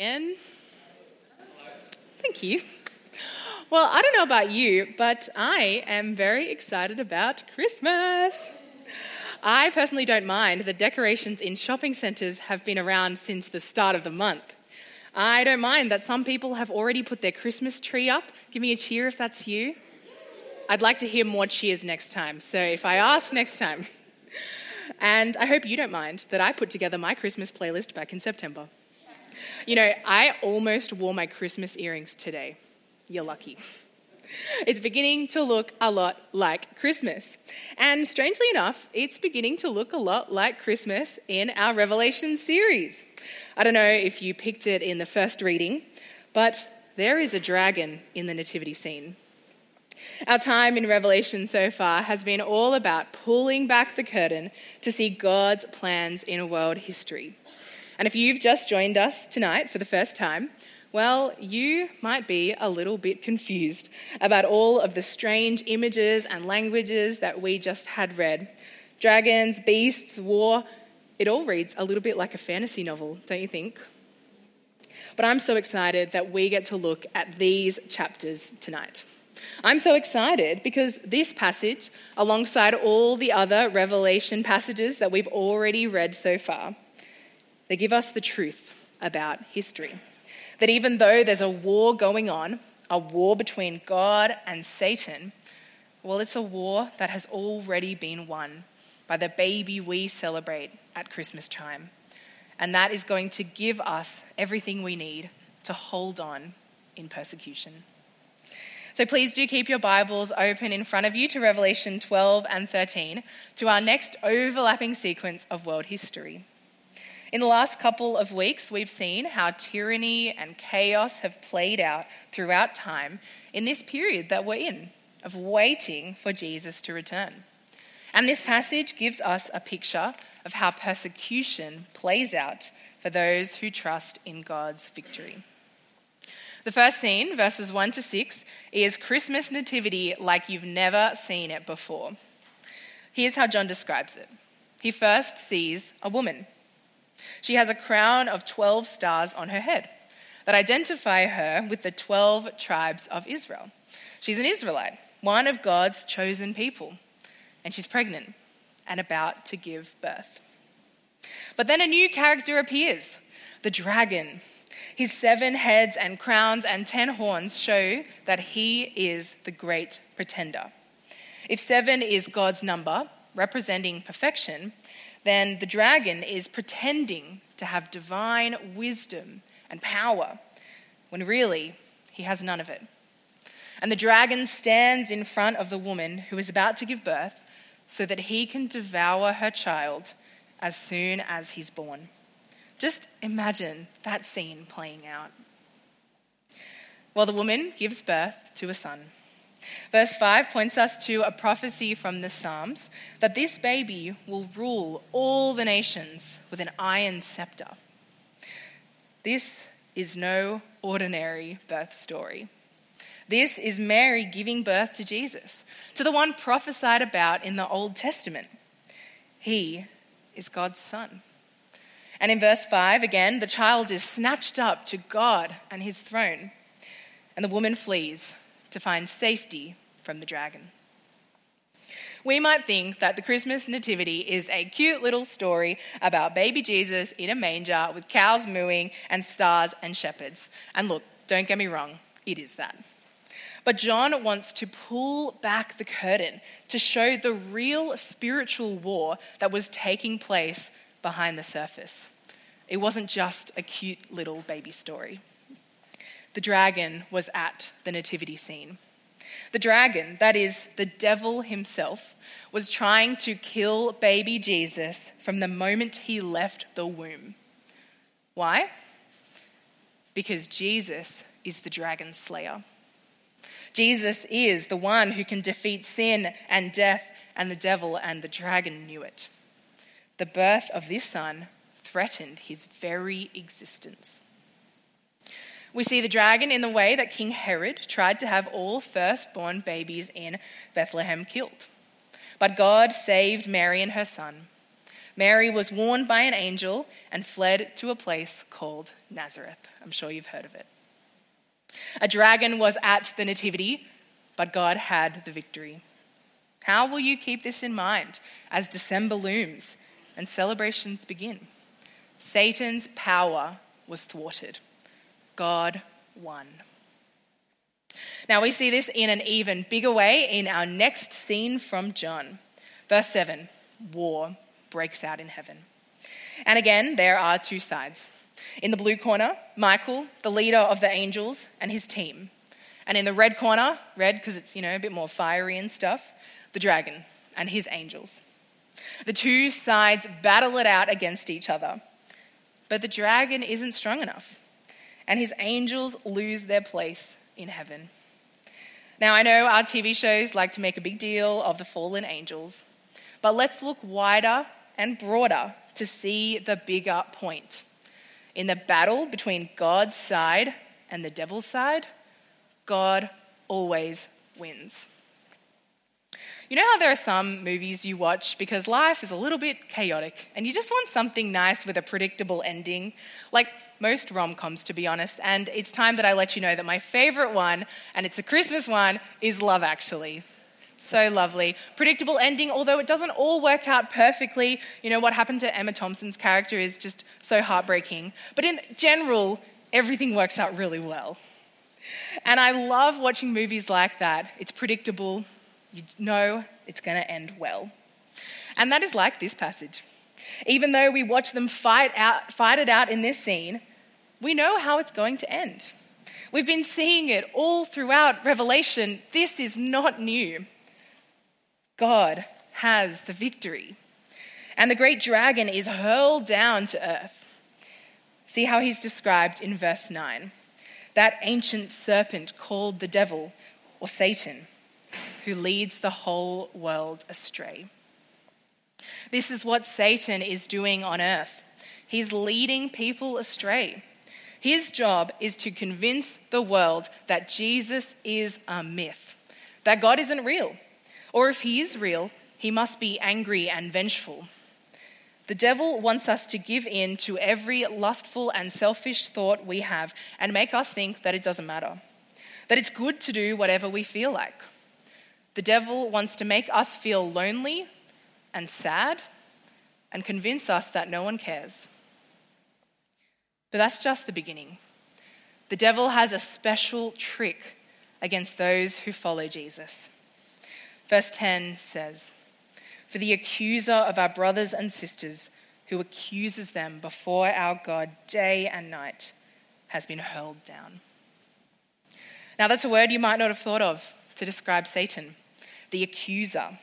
again. Thank you. Well, I don't know about you, but I am very excited about Christmas. I personally don't mind that decorations in shopping centres have been around since the start of the month. I don't mind that some people have already put their Christmas tree up. Give me a cheer if that's you. I'd like to hear more cheers next time, so if I ask next time. And I hope you don't mind that I put together my Christmas playlist back in September. You know, I almost wore my Christmas earrings today. You're lucky. It's beginning to look a lot like Christmas. And strangely enough, it's beginning to look a lot like Christmas in our Revelation series. I don't know if you picked it in the first reading, but there is a dragon in the nativity scene. Our time in Revelation so far has been all about pulling back the curtain to see God's plans in world history. And if you've just joined us tonight for the first time, well, you might be a little bit confused about all of the strange images and languages that we just had read. Dragons, beasts, war, it all reads a little bit like a fantasy novel, don't you think? But I'm so excited that we get to look at these chapters tonight. I'm so excited because this passage, alongside all the other Revelation passages that we've already read so far, they give us the truth about history. That even though there's a war going on, a war between God and Satan, well, it's a war that has already been won by the baby we celebrate at Christmas time. And that is going to give us everything we need to hold on in persecution. So please do keep your Bibles open in front of you to Revelation 12 and 13 to our next overlapping sequence of world history. In the last couple of weeks, we've seen how tyranny and chaos have played out throughout time in this period that we're in of waiting for Jesus to return. And this passage gives us a picture of how persecution plays out for those who trust in God's victory. The first scene, verses 1 to 6, is Christmas nativity like you've never seen it before. Here's how John describes it. He first sees a woman she has a crown of 12 stars on her head that identify her with the 12 tribes of Israel. She's an Israelite, one of God's chosen people, and she's pregnant and about to give birth. But then a new character appears the dragon. His seven heads and crowns and ten horns show that he is the great pretender. If seven is God's number, representing perfection, then the dragon is pretending to have divine wisdom and power when really he has none of it. And the dragon stands in front of the woman who is about to give birth so that he can devour her child as soon as he's born. Just imagine that scene playing out. Well, the woman gives birth to a son. Verse 5 points us to a prophecy from the Psalms that this baby will rule all the nations with an iron scepter. This is no ordinary birth story. This is Mary giving birth to Jesus, to the one prophesied about in the Old Testament. He is God's son. And in verse 5, again, the child is snatched up to God and his throne, and the woman flees to find safety from the dragon. We might think that the Christmas Nativity is a cute little story about baby Jesus in a manger with cows mooing and stars and shepherds. And look, don't get me wrong, it is that. But John wants to pull back the curtain to show the real spiritual war that was taking place behind the surface. It wasn't just a cute little baby story the dragon was at the nativity scene. The dragon, that is, the devil himself, was trying to kill baby Jesus from the moment he left the womb. Why? Because Jesus is the dragon slayer. Jesus is the one who can defeat sin and death and the devil, and the dragon knew it. The birth of this son threatened his very existence. We see the dragon in the way that King Herod tried to have all firstborn babies in Bethlehem killed. But God saved Mary and her son. Mary was warned by an angel and fled to a place called Nazareth. I'm sure you've heard of it. A dragon was at the Nativity, but God had the victory. How will you keep this in mind as December looms and celebrations begin? Satan's power was thwarted, God won. Now we see this in an even bigger way in our next scene from John. Verse 7 War breaks out in heaven. And again, there are two sides. In the blue corner, Michael, the leader of the angels, and his team. And in the red corner, red because it's, you know, a bit more fiery and stuff, the dragon and his angels. The two sides battle it out against each other. But the dragon isn't strong enough, and his angels lose their place in heaven. Now, I know our TV shows like to make a big deal of the fallen angels, but let's look wider and broader to see the bigger point. In the battle between God's side and the devil's side, God always wins. You know how there are some movies you watch because life is a little bit chaotic and you just want something nice with a predictable ending? Like most rom coms, to be honest. And it's time that I let you know that my favorite one, and it's a Christmas one, is Love Actually. So lovely. Predictable ending, although it doesn't all work out perfectly. You know, what happened to Emma Thompson's character is just so heartbreaking. But in general, everything works out really well. And I love watching movies like that. It's predictable, you know it's going to end well. And that is like this passage. Even though we watch them fight, out, fight it out in this scene, we know how it's going to end. We've been seeing it all throughout Revelation. This is not new. God has the victory. And the great dragon is hurled down to earth. See how he's described in verse 9 that ancient serpent called the devil or Satan who leads the whole world astray. This is what Satan is doing on earth. He's leading people astray. His job is to convince the world that Jesus is a myth, that God isn't real. Or if he is real, he must be angry and vengeful. The devil wants us to give in to every lustful and selfish thought we have and make us think that it doesn't matter, that it's good to do whatever we feel like. The devil wants to make us feel lonely and sad and convince us that no one cares. But that's just the beginning. The devil has a special trick against those who follow Jesus. Verse 10 says, For the accuser of our brothers and sisters, who accuses them before our God day and night, has been hurled down. Now, that's a word you might not have thought of to describe Satan the accuser.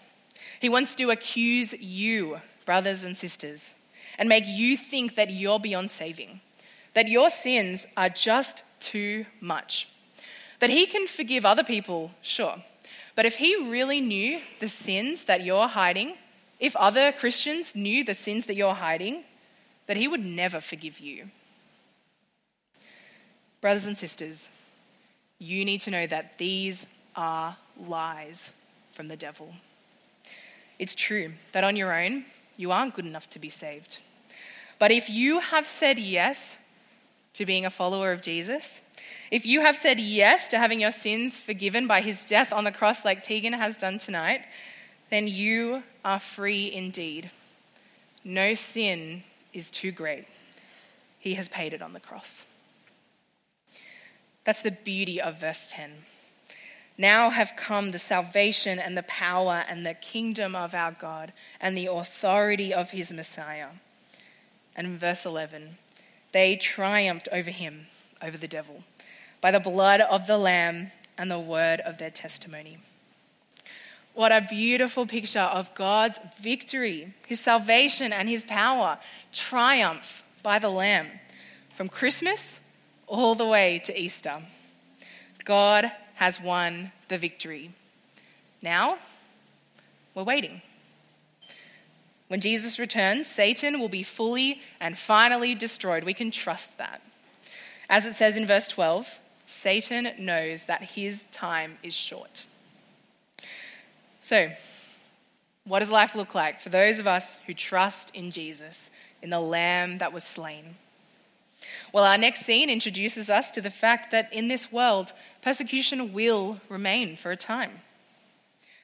He wants to accuse you, brothers and sisters, and make you think that you're beyond saving, that your sins are just too much. That he can forgive other people, sure. But if he really knew the sins that you're hiding, if other Christians knew the sins that you're hiding, that he would never forgive you. Brothers and sisters, you need to know that these are lies from the devil. It's true that on your own, you aren't good enough to be saved. But if you have said yes to being a follower of Jesus, if you have said yes to having your sins forgiven by his death on the cross, like Tegan has done tonight, then you are free indeed. No sin is too great. He has paid it on the cross. That's the beauty of verse 10. Now have come the salvation and the power and the kingdom of our God and the authority of his Messiah. And in verse 11, they triumphed over him, over the devil, by the blood of the Lamb and the word of their testimony. What a beautiful picture of God's victory, his salvation and his power, triumph by the Lamb, from Christmas all the way to Easter. God has won the victory. Now, we're waiting. When Jesus returns, Satan will be fully and finally destroyed. We can trust that. As it says in verse 12, Satan knows that his time is short. So, What does life look like for those of us who trust in Jesus, in the Lamb that was slain? Well, our next scene introduces us to the fact that in this world, persecution will remain for a time.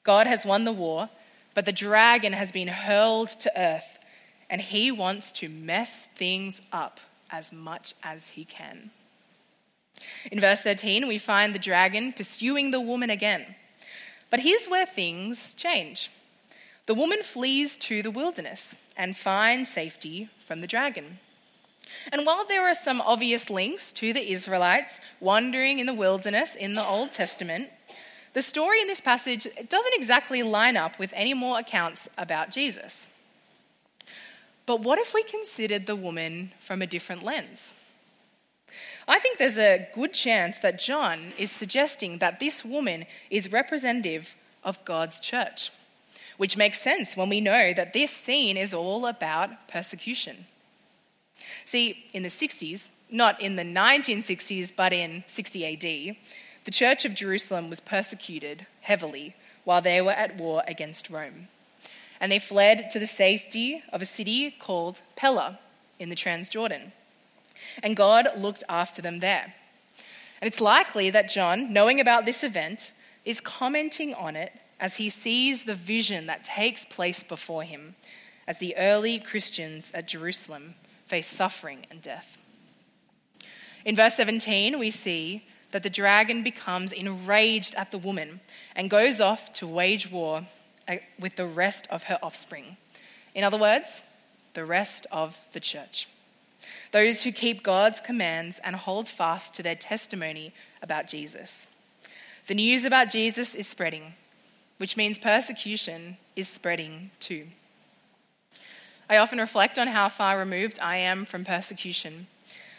God has won the war, but the dragon has been hurled to earth, and he wants to mess things up as much as he can. In verse 13, we find the dragon pursuing the woman again. But here's where things change. The woman flees to the wilderness and finds safety from the dragon. And while there are some obvious links to the Israelites wandering in the wilderness in the Old Testament, the story in this passage doesn't exactly line up with any more accounts about Jesus. But what if we considered the woman from a different lens? I think there's a good chance that John is suggesting that this woman is representative of God's church, which makes sense when we know that this scene is all about persecution. See, in the 60s, not in the 1960s, but in 60 AD, the Church of Jerusalem was persecuted heavily while they were at war against Rome. And they fled to the safety of a city called Pella in the Transjordan. And God looked after them there. And it's likely that John, knowing about this event, is commenting on it as he sees the vision that takes place before him as the early Christians at Jerusalem face suffering and death. In verse 17, we see that the dragon becomes enraged at the woman and goes off to wage war uh, with the rest of her offspring. In other words, the rest of the church those who keep God's commands and hold fast to their testimony about Jesus. The news about Jesus is spreading, which means persecution is spreading too. I often reflect on how far removed I am from persecution.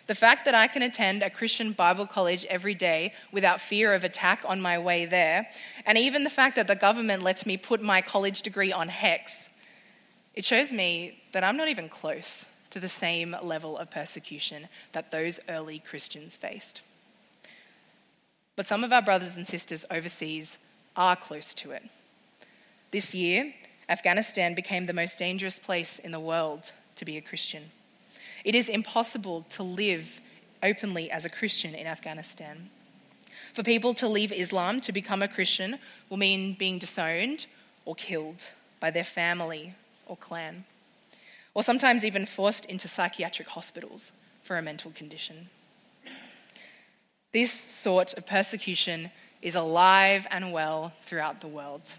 The fact that I can attend a Christian Bible college every day without fear of attack on my way there, and even the fact that the government lets me put my college degree on HECS, it shows me that I'm not even close to the same level of persecution that those early Christians faced. But some of our brothers and sisters overseas are close to it. This year, Afghanistan became the most dangerous place in the world to be a Christian. It is impossible to live openly as a Christian in Afghanistan. For people to leave Islam to become a Christian will mean being disowned or killed by their family or clan or sometimes even forced into psychiatric hospitals for a mental condition. This sort of persecution is alive and well throughout the world.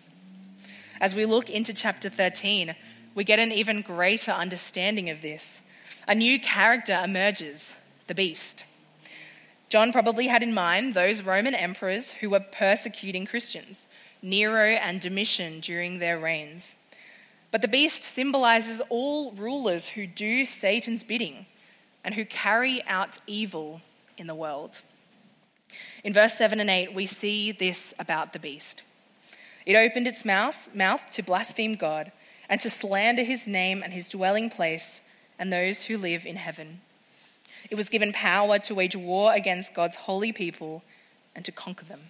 As we look into chapter 13, we get an even greater understanding of this. A new character emerges the beast. John probably had in mind those Roman emperors who were persecuting Christians, Nero and Domitian during their reigns. But the beast symbolizes all rulers who do Satan's bidding and who carry out evil in the world. In verse 7 and 8, we see this about the beast. It opened its mouth, mouth to blaspheme God and to slander his name and his dwelling place and those who live in heaven. It was given power to wage war against God's holy people and to conquer them.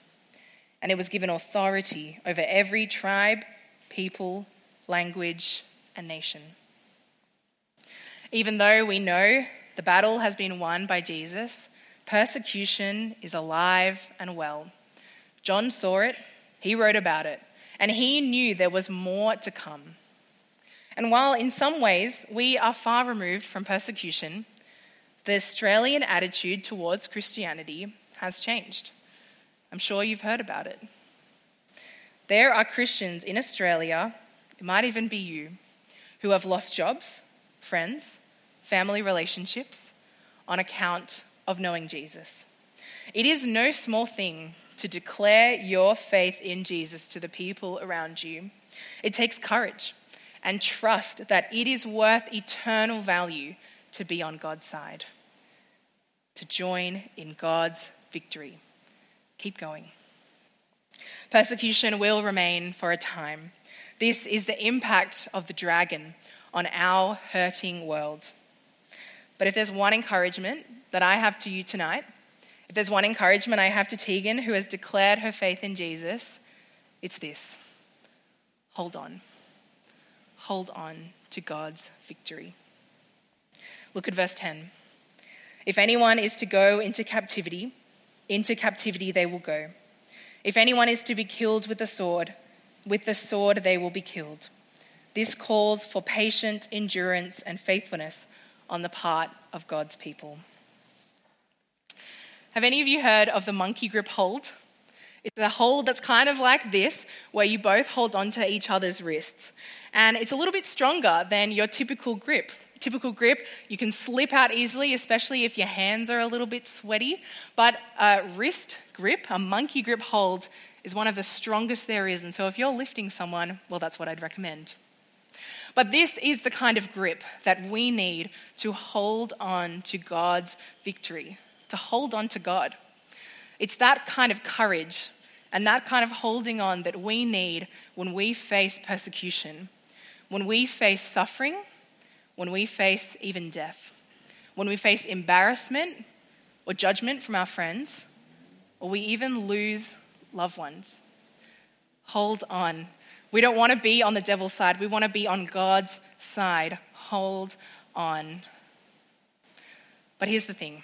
And it was given authority over every tribe, people, language, and nation. Even though we know the battle has been won by Jesus, persecution is alive and well. John saw it, he wrote about it, and he knew there was more to come. And while in some ways we are far removed from persecution, the Australian attitude towards Christianity has changed. I'm sure you've heard about it. There are Christians in Australia it might even be you who have lost jobs, friends, family relationships on account of knowing Jesus. It is no small thing to declare your faith in Jesus to the people around you. It takes courage and trust that it is worth eternal value to be on God's side, to join in God's victory. Keep going. Persecution will remain for a time. This is the impact of the dragon on our hurting world. But if there's one encouragement that I have to you tonight, if there's one encouragement I have to Tegan, who has declared her faith in Jesus, it's this hold on. hold on to God's victory. Look at verse 10. If anyone is to go into captivity, into captivity they will go. If anyone is to be killed with the sword, with the sword they will be killed. This calls for patient endurance and faithfulness on the part of God's people. Have any of you heard of the monkey grip hold? It's a hold that's kind of like this, where you both hold onto each other's wrists. And it's a little bit stronger than your typical grip. Typical grip, you can slip out easily, especially if your hands are a little bit sweaty. But a wrist grip, a monkey grip hold, is one of the strongest there is. And so if you're lifting someone, well, that's what I'd recommend. But this is the kind of grip that we need to hold on to God's victory, to hold on to God. It's that kind of courage and that kind of holding on that we need when we face persecution, when we face suffering, when we face even death, when we face embarrassment or judgment from our friends, or we even lose loved ones. Hold on. We don't want to be on the devil's side, we want to be on God's side. Hold on. But here's the thing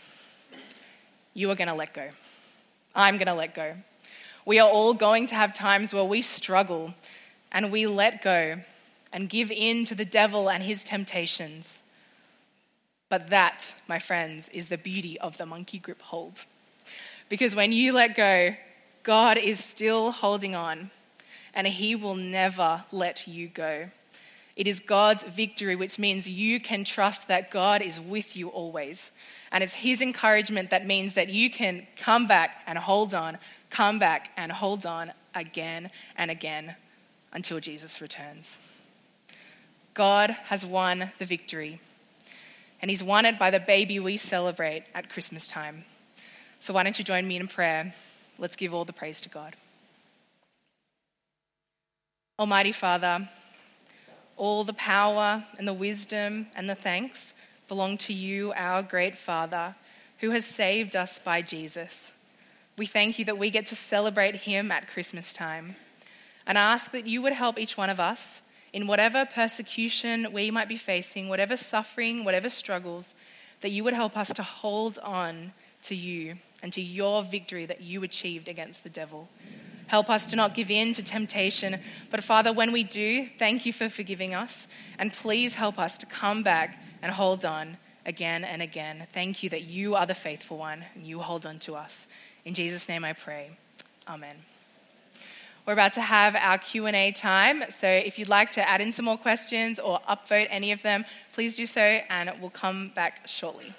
you are going to let go. I'm going to let go. We are all going to have times where we struggle and we let go and give in to the devil and his temptations. But that, my friends, is the beauty of the monkey grip hold. Because when you let go, God is still holding on and he will never let you go. It is God's victory, which means you can trust that God is with you always. And it's His encouragement that means that you can come back and hold on, come back and hold on again and again until Jesus returns. God has won the victory, and He's won it by the baby we celebrate at Christmas time. So, why don't you join me in prayer? Let's give all the praise to God. Almighty Father, all the power and the wisdom and the thanks belong to you, our great Father, who has saved us by Jesus. We thank you that we get to celebrate him at Christmas time and ask that you would help each one of us in whatever persecution we might be facing, whatever suffering, whatever struggles, that you would help us to hold on to you and to your victory that you achieved against the devil. Help us to not give in to temptation. But Father, when we do, thank you for forgiving us. And please help us to come back and hold on again and again. Thank you that you are the faithful one and you hold on to us. In Jesus' name I pray. Amen. We're about to have our Q&A time. So if you'd like to add in some more questions or upvote any of them, please do so and we'll come back shortly.